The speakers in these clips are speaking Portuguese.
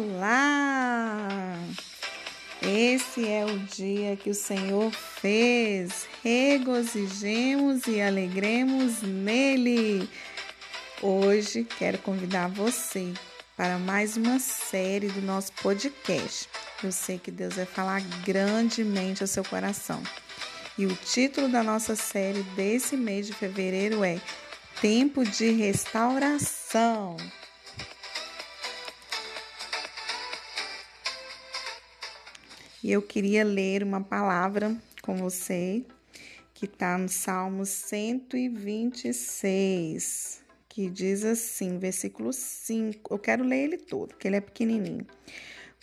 Olá! Esse é o dia que o Senhor fez. Regozijemos e alegremos nele. Hoje quero convidar você para mais uma série do nosso podcast. Eu sei que Deus vai falar grandemente ao seu coração. E o título da nossa série desse mês de fevereiro é Tempo de Restauração. E eu queria ler uma palavra com você que está no Salmo 126, que diz assim, versículo 5. Eu quero ler ele todo, porque ele é pequenininho.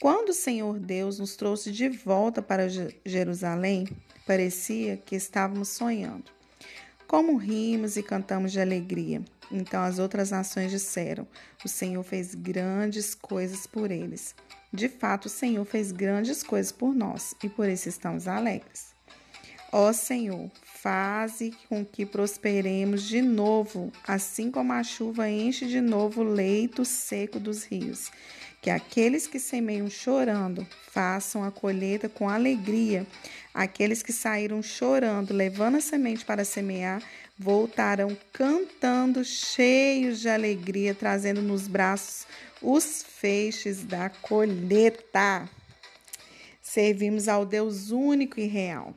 Quando o Senhor Deus nos trouxe de volta para Jerusalém, parecia que estávamos sonhando. Como rimos e cantamos de alegria. Então as outras nações disseram: O Senhor fez grandes coisas por eles. De fato, o Senhor fez grandes coisas por nós e por isso estamos alegres. Ó Senhor, faze com que prosperemos de novo, assim como a chuva enche de novo o leito seco dos rios. Que aqueles que semeiam chorando façam a colheita com alegria. Aqueles que saíram chorando, levando a semente para semear, voltarão cantando, cheios de alegria, trazendo nos braços os feixes da colheita. Servimos ao Deus único e real,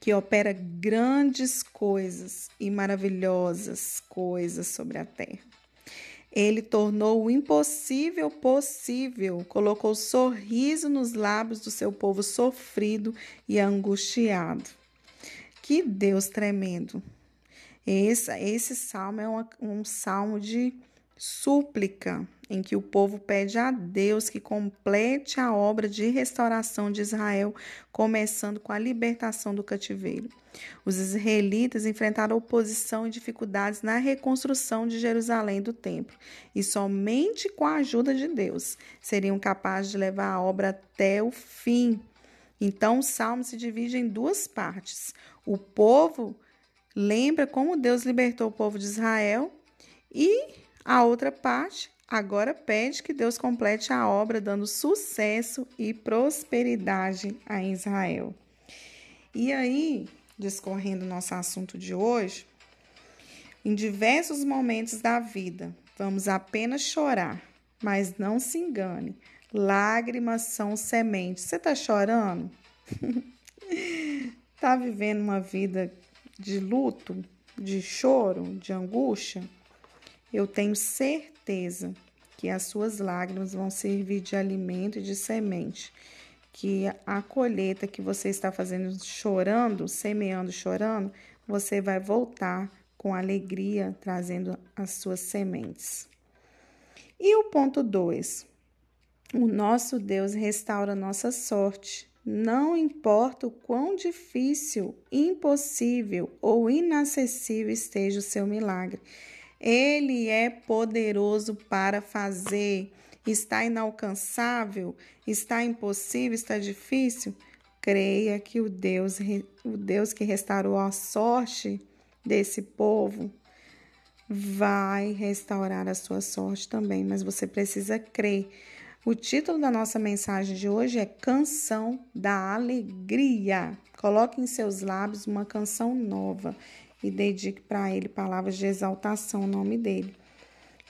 que opera grandes coisas e maravilhosas coisas sobre a terra. Ele tornou o impossível possível, colocou sorriso nos lábios do seu povo sofrido e angustiado. Que Deus tremendo! Esse, esse salmo é uma, um salmo de súplica, em que o povo pede a Deus que complete a obra de restauração de Israel, começando com a libertação do cativeiro. Os israelitas enfrentaram oposição e dificuldades na reconstrução de Jerusalém do templo, e somente com a ajuda de Deus seriam capazes de levar a obra até o fim. Então, o salmo se divide em duas partes. O povo lembra como Deus libertou o povo de Israel e a outra parte agora pede que Deus complete a obra, dando sucesso e prosperidade a Israel. E aí, discorrendo nosso assunto de hoje, em diversos momentos da vida, vamos apenas chorar, mas não se engane, lágrimas são sementes. Você está chorando? Está vivendo uma vida de luto, de choro, de angústia? Eu tenho certeza que as suas lágrimas vão servir de alimento e de semente, que a colheita que você está fazendo chorando, semeando chorando, você vai voltar com alegria trazendo as suas sementes. E o ponto 2. O nosso Deus restaura nossa sorte. Não importa o quão difícil, impossível ou inacessível esteja o seu milagre. Ele é poderoso para fazer. Está inalcançável? Está impossível? Está difícil? Creia que o Deus, o Deus que restaurou a sorte desse povo vai restaurar a sua sorte também, mas você precisa crer. O título da nossa mensagem de hoje é Canção da Alegria. Coloque em seus lábios uma canção nova e dedique para ele palavras de exaltação no nome dele.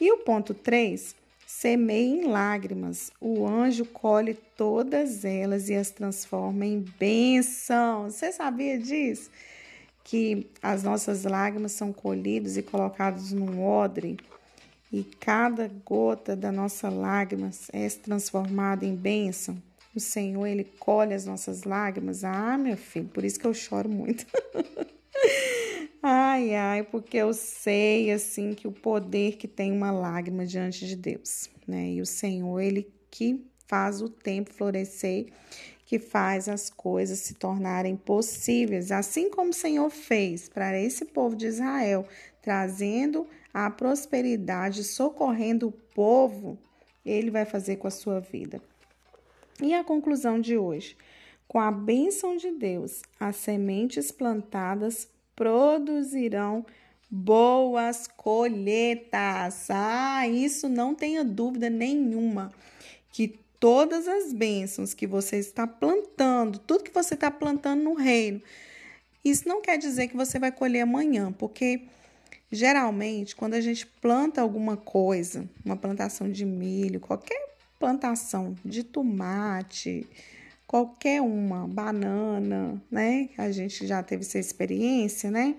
E o ponto 3, semeie em lágrimas. O anjo colhe todas elas e as transforma em bênção. Você sabia disso? Que as nossas lágrimas são colhidas e colocadas num odre e cada gota da nossa lágrima é transformada em bênção. O Senhor, Ele colhe as nossas lágrimas. Ah, meu filho, por isso que eu choro muito. Ai, ai, porque eu sei assim que o poder que tem uma lágrima diante de Deus, né? E o Senhor, ele que faz o tempo florescer, que faz as coisas se tornarem possíveis, assim como o Senhor fez para esse povo de Israel, trazendo a prosperidade, socorrendo o povo, ele vai fazer com a sua vida. E a conclusão de hoje? Com a bênção de Deus, as sementes plantadas produzirão boas colheitas. Ah, isso não tenha dúvida nenhuma que todas as bênçãos que você está plantando, tudo que você está plantando no reino, isso não quer dizer que você vai colher amanhã, porque geralmente quando a gente planta alguma coisa, uma plantação de milho, qualquer plantação de tomate, qualquer uma, banana, né? A gente já teve essa experiência, né?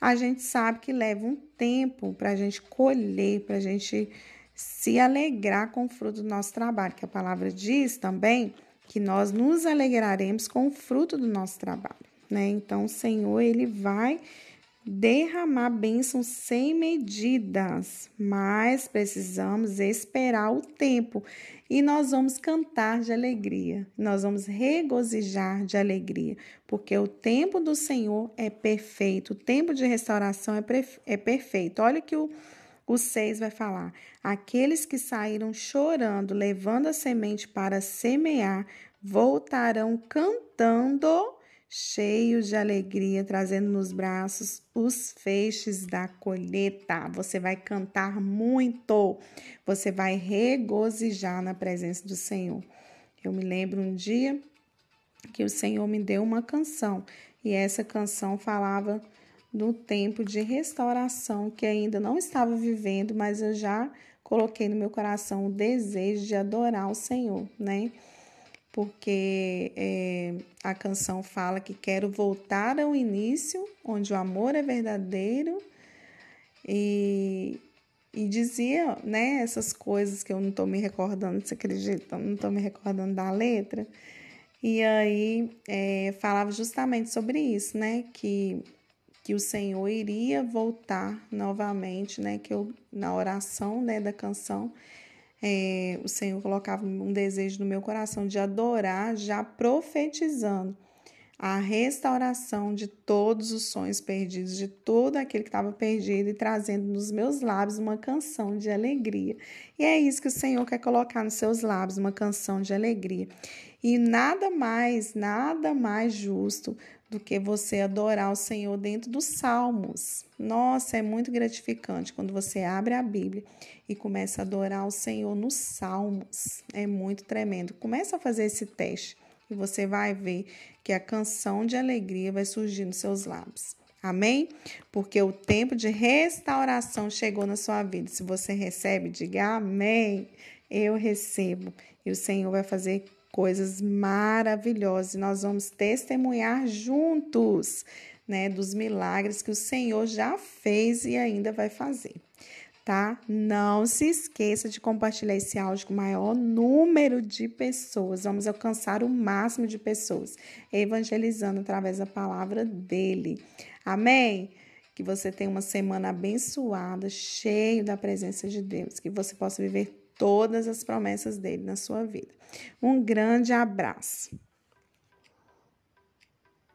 A gente sabe que leva um tempo para a gente colher, para a gente se alegrar com o fruto do nosso trabalho, que a palavra diz também que nós nos alegraremos com o fruto do nosso trabalho, né? Então, o Senhor, ele vai derramar bênçãos sem medidas, mas precisamos esperar o tempo e nós vamos cantar de alegria, nós vamos regozijar de alegria, porque o tempo do Senhor é perfeito, o tempo de restauração é, é perfeito. Olha que o o 6 vai falar: Aqueles que saíram chorando, levando a semente para semear, voltarão cantando, cheios de alegria, trazendo nos braços os feixes da colheita. Você vai cantar muito, você vai regozijar na presença do Senhor. Eu me lembro um dia que o Senhor me deu uma canção e essa canção falava do tempo de restauração que ainda não estava vivendo, mas eu já coloquei no meu coração o desejo de adorar o Senhor, né? Porque é, a canção fala que quero voltar ao início, onde o amor é verdadeiro, e, e dizia, né, essas coisas que eu não estou me recordando, você acredita? Não estou me recordando da letra. E aí é, falava justamente sobre isso, né? Que que o Senhor iria voltar novamente, né? Que eu, na oração né, da canção, é, o Senhor colocava um desejo no meu coração de adorar, já profetizando a restauração de todos os sonhos perdidos, de todo aquele que estava perdido e trazendo nos meus lábios uma canção de alegria. E é isso que o Senhor quer colocar nos seus lábios, uma canção de alegria. E nada mais, nada mais justo do que você adorar o Senhor dentro dos salmos. Nossa, é muito gratificante quando você abre a Bíblia e começa a adorar o Senhor nos salmos. É muito tremendo. Começa a fazer esse teste e você vai ver que a canção de alegria vai surgir nos seus lábios. Amém? Porque o tempo de restauração chegou na sua vida. Se você recebe, diga amém. Eu recebo. E o Senhor vai fazer coisas maravilhosas e nós vamos testemunhar juntos, né, dos milagres que o Senhor já fez e ainda vai fazer. Tá? Não se esqueça de compartilhar esse áudio com o maior número de pessoas. Vamos alcançar o máximo de pessoas, evangelizando através da palavra dele. Amém? Que você tenha uma semana abençoada, cheio da presença de Deus, que você possa viver todas as promessas dele na sua vida. Um grande abraço.